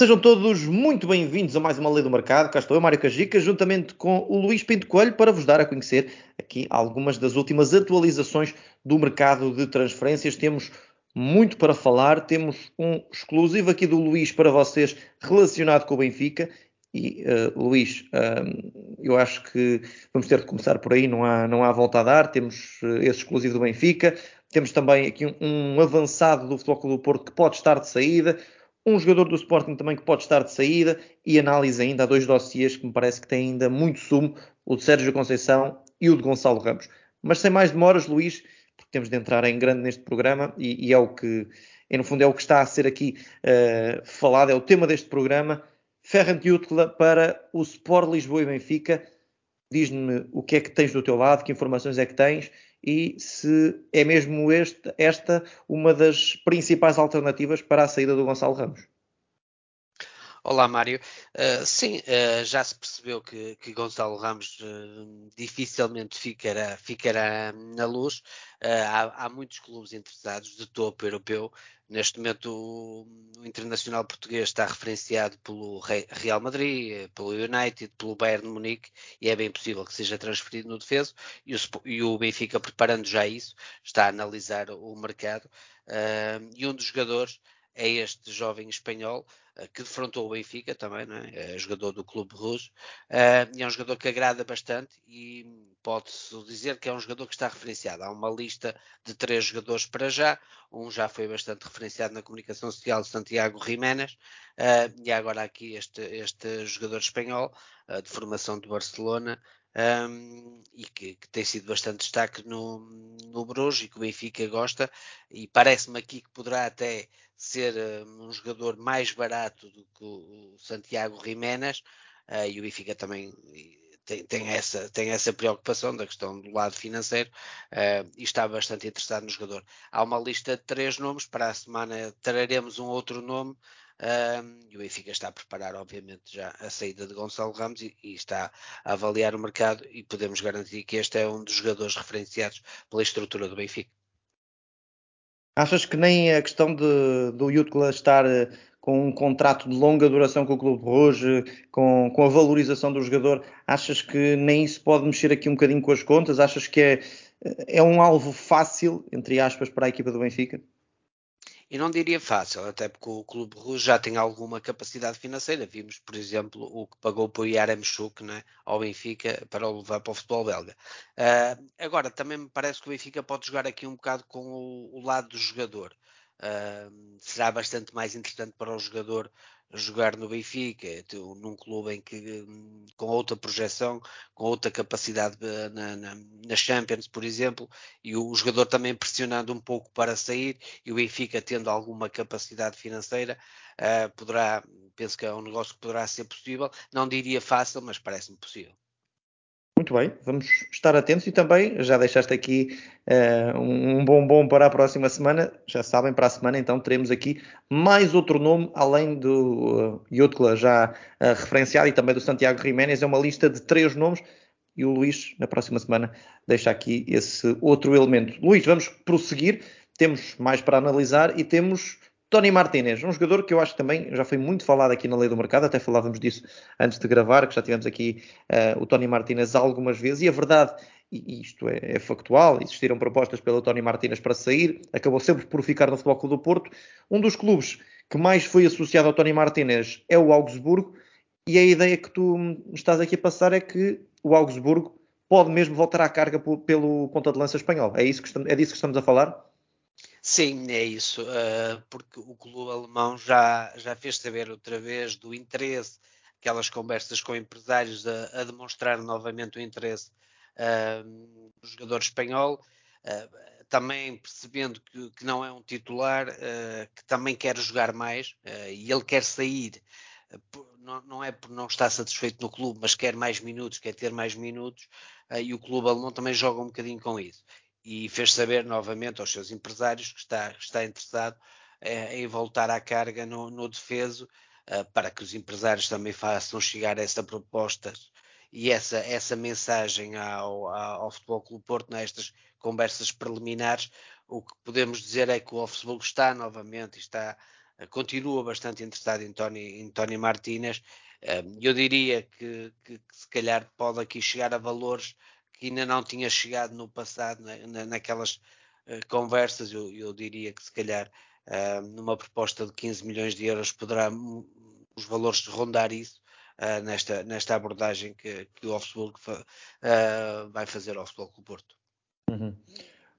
Sejam todos muito bem-vindos a mais uma Lei do Mercado. Cá estou eu, Mário Cajica, juntamente com o Luís Pinto Coelho, para vos dar a conhecer aqui algumas das últimas atualizações do mercado de transferências. Temos muito para falar, temos um exclusivo aqui do Luís para vocês relacionado com o Benfica. E, uh, Luís, uh, eu acho que vamos ter de começar por aí, não há, não há volta a dar. Temos uh, esse exclusivo do Benfica, temos também aqui um, um avançado do Futebol Clube do Porto que pode estar de saída um jogador do Sporting também que pode estar de saída e análise ainda a dois dossiês que me parece que têm ainda muito sumo, o de Sérgio Conceição e o de Gonçalo Ramos. Mas sem mais demoras, Luís, porque temos de entrar em grande neste programa e, e é o que, e no fundo, é o que está a ser aqui uh, falado, é o tema deste programa. Ferrante Utla para o Sport Lisboa e Benfica. Diz-me o que é que tens do teu lado, que informações é que tens e se é mesmo este, esta uma das principais alternativas para a saída do Gonçalo Ramos. Olá, Mário. Uh, sim, uh, já se percebeu que, que Gonçalo Ramos uh, dificilmente ficará, ficará na luz. Há, há, muitos clubes interessados de topo europeu. Neste momento, o, o, Internacional Português está referenciado pelo Real Madrid, pelo United, pelo Bayern de Munique e é bem possível que seja transferido no defeso. E o, e o Benfica, preparando já isso, está a analisar o mercado. e um dos jogadores é este jovem espanhol que defrontou o Benfica também, é? é? jogador do Clube Rouge, uh, e é um jogador que agrada bastante e pode-se dizer que é um jogador que está referenciado. Há uma lista de três jogadores para já, um já foi bastante referenciado na comunicação social, Santiago Jiménez, uh, e agora aqui este, este jogador espanhol de formação de Barcelona, um, e que, que, tem sido bastante destaque no, no Bruges e que o Benfica gosta e parece-me aqui que poderá até ser um jogador mais barato do que o, Santiago Jiménez uh, e o Benfica também tem, tem, essa, tem essa preocupação da questão do lado financeiro uh, e está bastante interessado no jogador. Há uma lista de três nomes, para a semana traremos um outro nome um, e o Benfica está a preparar, obviamente, já a saída de Gonçalo Ramos e, e, está a avaliar o mercado e podemos garantir que este é um dos jogadores referenciados pela estrutura do Benfica. Achas que nem a questão de, do Jutla estar com um contrato de longa duração com o Clube hoje, com, com a valorização do jogador, achas que nem isso pode mexer aqui um bocadinho com as contas? Achas que é, é um alvo fácil, entre aspas, para a equipa do Benfica? E não diria fácil, até porque o Clube Rouge já tem alguma capacidade financeira. Vimos, por exemplo, o que pagou o Yaremchuk né, ao Benfica para o levar para o futebol belga. Uh, agora, também me parece que o Benfica pode jogar aqui um bocado com o, o lado do jogador. Será bastante mais interessante para o jogador jogar no Benfica, num clube em que com outra projeção, com outra capacidade eh, na, na, na, Champions, por exemplo, e o, jogador também pressionando um pouco para sair e o Benfica tendo alguma capacidade financeira, uh, poderá, penso que é um negócio que poderá ser possível, não diria fácil, mas parece-me possível. Muito bem, vamos estar atentos e também já deixaste aqui uh, um bombom para a próxima semana. Já sabem, para a semana então teremos aqui mais outro nome, além do uh, já uh, referenciado e também do Santiago Jiménez. É uma lista de três nomes e o Luís, na próxima semana, deixa aqui esse outro elemento. Luís, vamos prosseguir. Temos mais para analisar e temos Tony Martinez, um jogador que eu acho que também já foi muito falado aqui na lei do mercado, até falávamos disso antes de gravar, que já tivemos aqui uh, o Tony Martinez algumas vezes, e a verdade, e isto é, é, factual, existiram propostas pelo Tony Martinez para sair, acabou sempre por ficar no Futebol Clube do Porto. Um dos clubes que mais foi associado ao Tony Martinez é o Augsburgo, e a ideia que tu estás aqui a passar é que o Augsburgo pode mesmo voltar à carga pelo ponta de lança espanhol. É, isso que é disso que estamos a falar? Sim, é isso, uh, porque o clube alemão já, já fez saber outra vez do interesse, aquelas conversas com empresários a, a demonstrar novamente o interesse uh, do jogador espanhol, uh, também percebendo que, que, não é um titular, que também quer jogar mais e ele quer sair. Não, não, é por não estar satisfeito no clube, mas quer mais minutos, quer ter mais minutos, e o clube alemão também joga um bocadinho com isso e fez saber novamente aos seus empresários que está, está interessado eh, em voltar à carga no, no defeso uh, para que os empresários também façam chegar essa proposta e essa, essa mensagem ao, ao, Futebol Clube Porto nestas conversas preliminares. O que podemos dizer é que o Wolfsburg está novamente está continua bastante interessado em Tony, em Tony Martinez. eu diria que, que, que, se calhar pode aqui chegar a valores que ainda não tinha chegado no passado, na, naquelas uh, conversas. Eu, eu, diria que se calhar uh, numa proposta de 15 milhões de euros poderá os valores rondar isso. Uh, nesta, nesta abordagem que, que o Wolfsburg vai fazer ao Futebol Clube Porto. Uhum.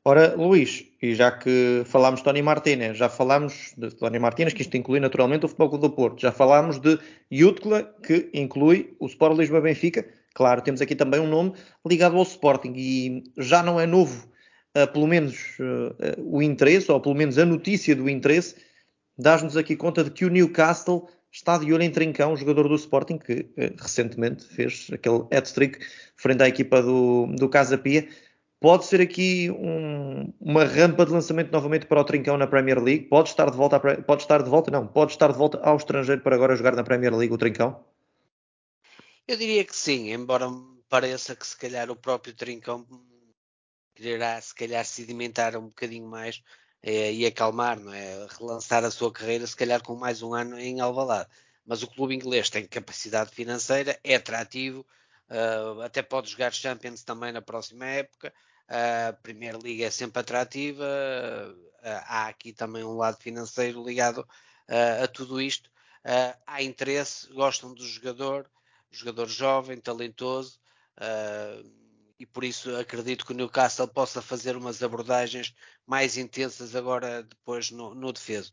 Ora, Luís, e já que falámos de Tony Martínez, já falámos de Tony Martínez, que isto inclui naturalmente o Futebol Clube do Porto, já falámos de Jutkla, que inclui o Sport Lisboa Benfica. Claro, temos aqui também um nome ligado ao Sporting e já não é novo, uh, pelo menos uh, o interesse, ou pelo menos a notícia do interesse, dás-nos aqui conta de que o Newcastle está de olho em Trincão, jogador do Sporting, que uh, recentemente fez aquele hat-trick frente à equipa do, do Casa Pia pode ser aqui um, uma rampa de lançamento novamente para o Trincão na Premier League? Pode estar de volta, a, pode estar de volta, não, pode estar de volta ao estrangeiro para agora jogar na Premier League o Trincão? Eu diria que sim, embora pareça que se calhar o próprio Trincão quererá se calhar sedimentar um bocadinho mais é, e acalmar, não é? Relançar a sua carreira se calhar com mais um ano em Alvalade. Mas o clube inglês tem capacidade financeira, é atrativo, uh, até pode jogar Champions também na próxima época, a Primeira Liga é sempre atrativa, há aqui também um lado financeiro ligado a tudo isto. há interesse, gostam do jogador, jogador jovem, talentoso, e por isso acredito que o Newcastle possa fazer umas abordagens mais intensas agora depois no, no defeso.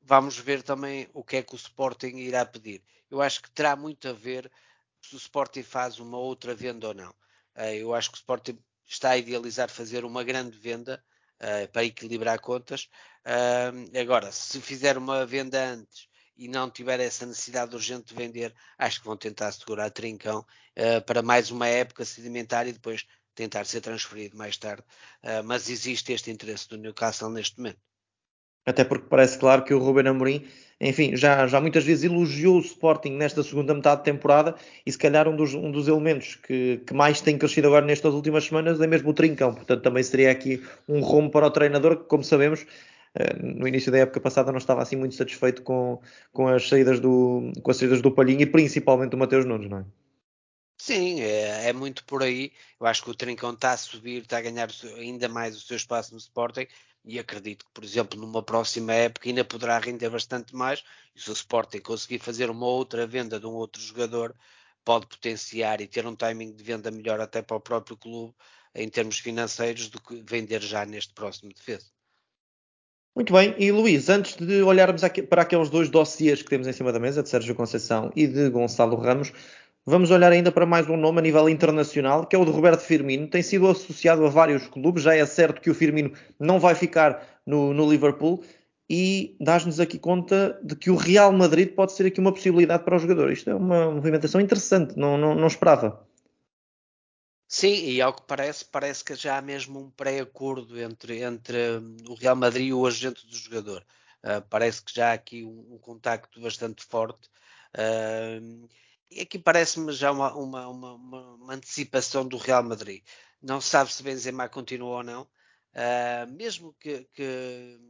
Vamos ver também o que é que o Sporting irá pedir. Eu acho que terá muito a ver se o Sporting faz uma outra venda ou não. Eu acho que o Sporting está a idealizar fazer uma grande venda uh, para equilibrar contas. Uh, agora, se fizer uma venda antes e não tiver essa necessidade urgente de vender, acho que vão tentar segurar Trincão uh, para mais uma época sedimentar e depois tentar ser transferido mais tarde. mas existe este interesse do Newcastle neste momento. Até porque parece claro que o Ruben Amorim enfim, já, já muitas vezes elogiou o Sporting nesta segunda metade de temporada e se calhar um dos, um dos elementos que, que mais tem crescido agora nestas últimas semanas é mesmo o Trincão, portanto também seria aqui um rumo para o treinador que, como sabemos, no início da época passada não estava assim muito satisfeito com, com, as, saídas do, com as saídas do Palhinho e principalmente do Mateus Nunes, não é? Sim, é, é, muito por aí. Eu acho que o Trincão está a subir, está a ganhar ainda mais o seu espaço no Sporting e acredito que, por exemplo, numa próxima época ainda poderá render bastante mais. E se o Sporting conseguir fazer uma outra venda de um outro jogador, pode potenciar e ter um timing de venda melhor até para o próprio clube em termos financeiros do que vender já neste próximo defesa. Muito bem, e Luís, antes de olharmos para aqueles dois dossiês que temos em cima da mesa, de Sérgio Conceição e de Gonçalo Ramos, Vamos olhar ainda para mais um nome a nível internacional, que é o de Roberto Firmino. Tem sido associado a vários clubes. Já é certo que o Firmino não vai ficar no, no Liverpool. E dás-nos aqui conta de que o Real Madrid pode ser aqui uma possibilidade para o jogador. Isto é uma movimentação interessante, não, não, não esperava. Sim, e ao que parece, parece que já há mesmo um pré-acordo entre, entre o Real Madrid e o agente do jogador. Uh, parece que já há aqui um, um contacto bastante forte. Uh, e aqui parece-me já uma, uma, uma, uma, antecipação do Real Madrid. Não se sabe se Benzema continua ou não. Uh, mesmo que, que,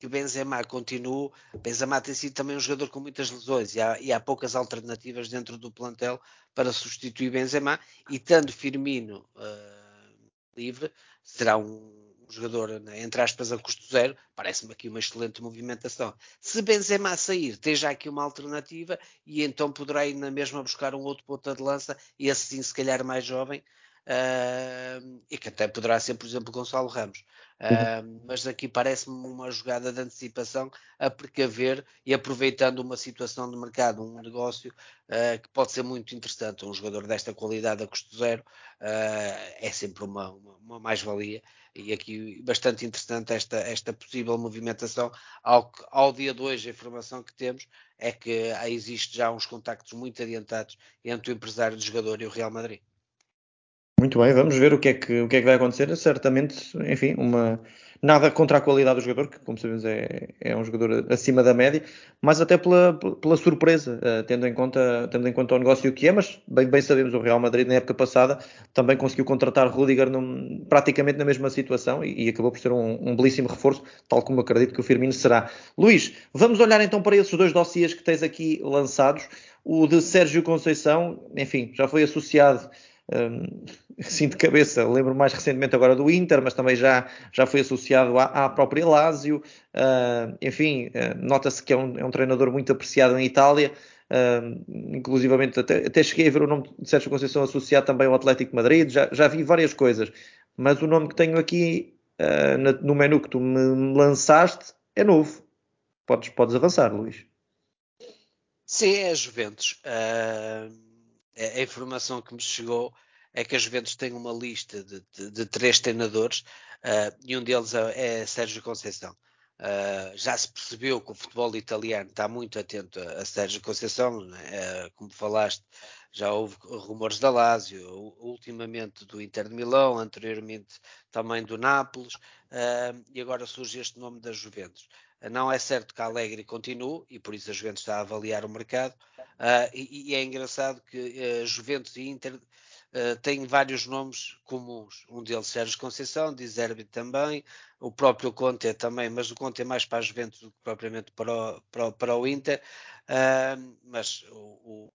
que, o Benzema continue, Benzema tem sido também um jogador com muitas lesões e há, e há poucas alternativas dentro do plantel para substituir Benzema. E estando Firmino uh, livre, será um, jogador, né, entre aspas, a custo zero, parece-me aqui uma excelente movimentação. Se Benzema sair, tem já aqui uma alternativa e então poderá ir na mesma buscar um outro ponta de lança, e esse sim, se calhar mais jovem, uh, e que até poderá ser, por exemplo, Gonçalo Ramos. Uh, mas aqui parece-me uma jogada de antecipação a precaver e aproveitando uma situação de mercado, um negócio uh, que pode ser muito interessante. Um jogador desta qualidade a custo zero uh, é sempre uma, uma, uma mais-valia e aqui bastante interessante esta, esta possível movimentação. Ao, ao dia de hoje, a informação que temos é que existe já uns contactos muito adiantados entre o empresário do jogador e o Real Madrid. Muito bem, vamos ver o que é que, o que, é que vai acontecer. Certamente, enfim, uma, nada contra a qualidade do jogador, que como sabemos é, é um jogador acima da média, mas até pela, pela surpresa, uh, tendo, em conta, tendo em conta o negócio que é, mas bem, bem sabemos o Real Madrid na época passada também conseguiu contratar Rudiger num, praticamente na mesma situação e, e acabou por ser um, um, belíssimo reforço, tal como acredito que o Firmino será. Luís, vamos olhar então para esses dois dossiês que tens aqui lançados. O de Sérgio Conceição, enfim, já foi associado um, assim de cabeça, lembro mais recentemente agora do Inter, mas também já, já foi associado à, à própria Lazio. Uh, enfim, uh, nota-se que é um, é um, treinador muito apreciado em Itália. Uh, inclusivamente até, até, cheguei a ver o nome de Sérgio Conceição associado também ao Atlético Madrid, já, já vi várias coisas, mas o nome que tenho aqui na, no menu que tu me lançaste é novo. Podes, podes avançar, Luís. Sim, é Juventus. Uh a informação que me chegou é que a Juventus tem uma lista de, de, de três treinadores uh, e um deles é, é Sérgio Conceição. Uh, já se percebeu que o futebol italiano está muito atento a, a Sérgio Conceição, né? uh, como falaste, já houve rumores da Lazio, ultimamente do Inter de Milão, anteriormente também do Nápoles, e agora surge este nome da Juventus. Não é certo que a Alegre continue, e por isso a Juventus está a avaliar o mercado, e, e, é engraçado que Juventus e Inter Uh, tem vários nomes comuns. Um deles Sérgio Conceição, diz também, o próprio Conte também, mas o Conte é mais para a Juventus do que propriamente para o, para, para o Inter. Uh, mas o, o,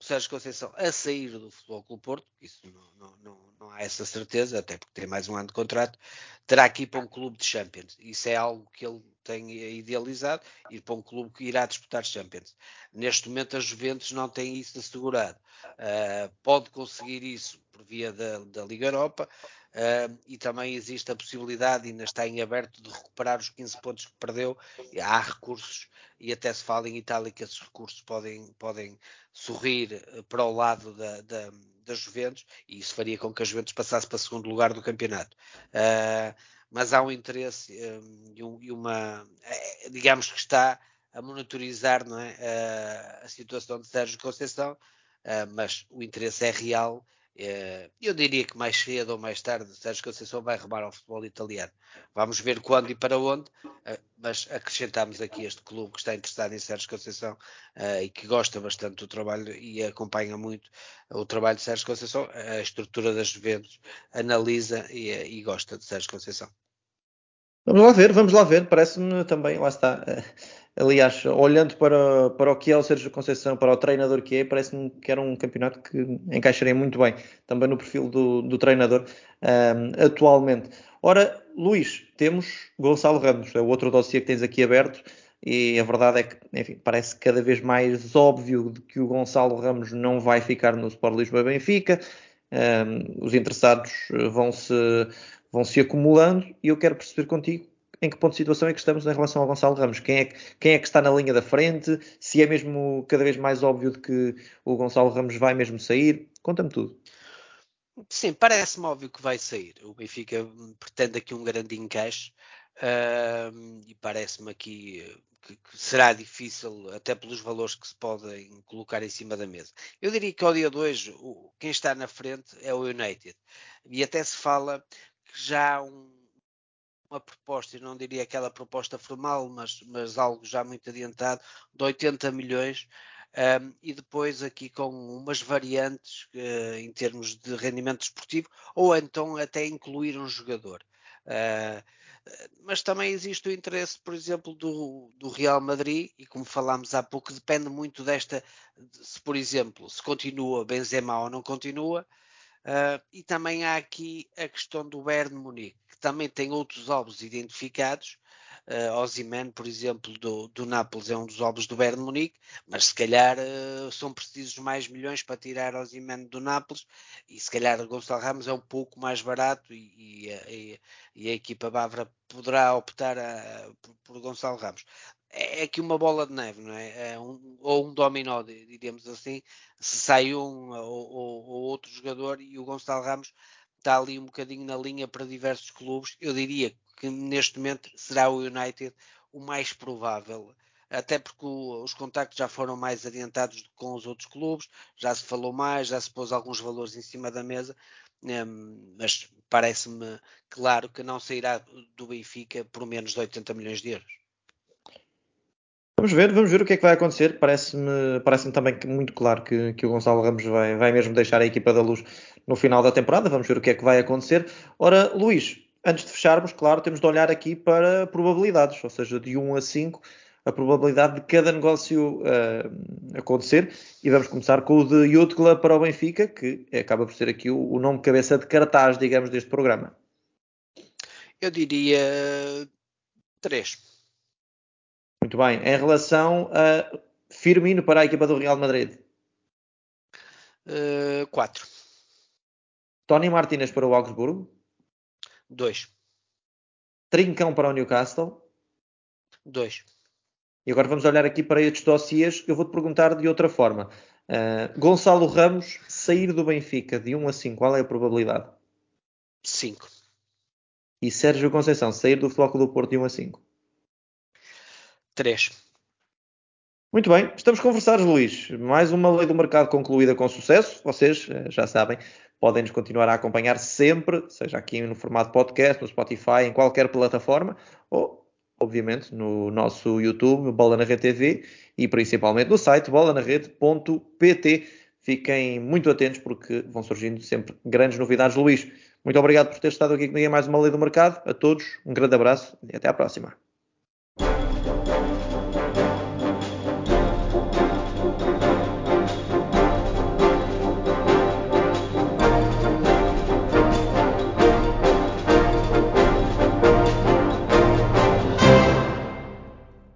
Sérgio Conceição a sair do Futebol Clube Porto, isso não, não, não, não, há essa certeza, até porque tem mais um ano de contrato, terá que ir para um clube de Champions. Isso é algo que ele tem idealizado, ir para um clube que irá disputar Champions. Neste momento a Juventus não tem isso assegurado. Uh, pode conseguir isso por via da, da Liga Europa, Uh, e também existe a possibilidade, ainda está em aberto, de recuperar os 15 pontos que perdeu. Há recursos, e até se fala em Itália que esses recursos podem, podem sorrir eh, para o lado da, da, da Juventus, e isso faria com que a Juventus passasse para segundo lugar do campeonato. Uh, mas há um interesse um, e, um, e, uma, digamos que está a monitorizar não é, uh, a situação de Sérgio Conceição, mas o interesse é real eu diria que mais cedo ou mais tarde Sérgio Conceição vai remar ao futebol italiano. Vamos ver quando e para onde, eh, mas acrescentamos aqui este clube que está interessado em Sérgio Conceição eh, e que gosta bastante do trabalho e acompanha muito o trabalho de Sérgio Conceição, a estrutura das Juventus, analisa e gosta de Sérgio Conceição. Vamos lá ver, vamos lá ver. Parece-me também, lá está. Aliás, olhando para, para o que é o Sérgio Conceição, para o treinador que é, parece-me que era um campeonato que encaixaria muito bem também no perfil do, do treinador um, atualmente. Ora, Luís, temos Gonçalo Ramos, é o outro dossiê que tens aqui aberto, e a verdade é que, enfim, parece cada vez mais óbvio que o Gonçalo Ramos não vai ficar no Sport Lisboa Benfica. Um, os interessados vão se, vão se acumulando e eu quero perceber contigo em que ponto de situação é que estamos em relação ao Gonçalo Ramos? Quem é, que, quem é que está na linha da frente? Se é mesmo cada vez mais óbvio de que o Gonçalo Ramos vai mesmo sair? Conta-me tudo. Sim, parece-me óbvio que vai sair. O Benfica pretende aqui um grande encaixe uh, e parece-me aqui que, que, será difícil, até pelos valores que se podem colocar em cima da mesa. Eu diria que ao dia de hoje, o, quem está na frente é o United. E até se fala que já há um uma proposta, eu não diria aquela proposta formal, mas, mas algo já muito adiantado, de 80 milhões, um, e depois aqui com umas variantes uh, em termos de rendimento esportivo, ou então até incluir um jogador. Uh, mas também existe o interesse, por exemplo, do, do, Real Madrid, e como falámos há pouco, depende muito desta, se por exemplo, se continua Benzema ou não continua, uh, e também há aqui a questão do Bayern Munique também tem outros alvos identificados. Uh, por exemplo, do, do Nápoles é um dos alvos do Bayern Munique, mas se calhar uh, são precisos mais milhões para tirar Ozyman do Nápoles e se calhar Gonçalo Ramos é um pouco mais barato e, e, e a equipa bávara poderá optar a, por, por, Gonçalo Ramos. É, é aqui uma bola de neve, não é? é um, ou um dominó, diríamos assim, se sai um ou, ou, ou outro jogador e o Gonçalo Ramos está ali um bocadinho na linha para diversos clubes. Eu diria que neste momento será o United o mais provável, até porque o, os contactos já foram mais adiantados com os outros clubes, já se falou mais, já se pôs alguns valores em cima da mesa um, mas parece-me claro que não sairá do Benfica por menos de 80 milhões de euros. Vamos ver, vamos ver o que é que vai acontecer. Parece-me parece também muito claro que, que o Gonçalo Ramos vai, vai mesmo deixar a equipa da luz no final da temporada. Vamos ver o que é que vai acontecer. Ora, Luís, antes de fecharmos, claro, temos de olhar aqui para probabilidades, ou seja, de 1 a 5, a probabilidade de cada negócio uh, acontecer. E vamos começar com o de Youth para o Benfica, que acaba por ser aqui o, o nome cabeça de cartaz, digamos, deste programa. Eu diria 3. Muito bem. Em relação a Firmino para a equipa do Real Madrid? 4. Uh, Tony Martinez para o Augsburgo? 2. Trincão para o Newcastle? 2. E agora vamos olhar aqui para estes dossiês. Eu vou-te perguntar de outra forma. Uh, Gonçalo Ramos sair do Benfica de 1 a 5, qual é a probabilidade? 5. E Sérgio Conceição sair do Floco do Porto de 1 a 5? 3. Muito bem, estamos conversados, Luís. Mais uma lei do mercado concluída com sucesso. Vocês eh, já sabem, podem nos continuar a acompanhar sempre, seja aqui no formato podcast, no Spotify, em qualquer plataforma, ou, obviamente, no nosso YouTube, Bola na Rede TV, e principalmente no site bolanarede.pt. Fiquem muito atentos porque vão surgindo sempre grandes novidades. Luís, muito obrigado por ter estado aqui comigo em mais uma lei do mercado. A todos, um grande abraço e até à próxima.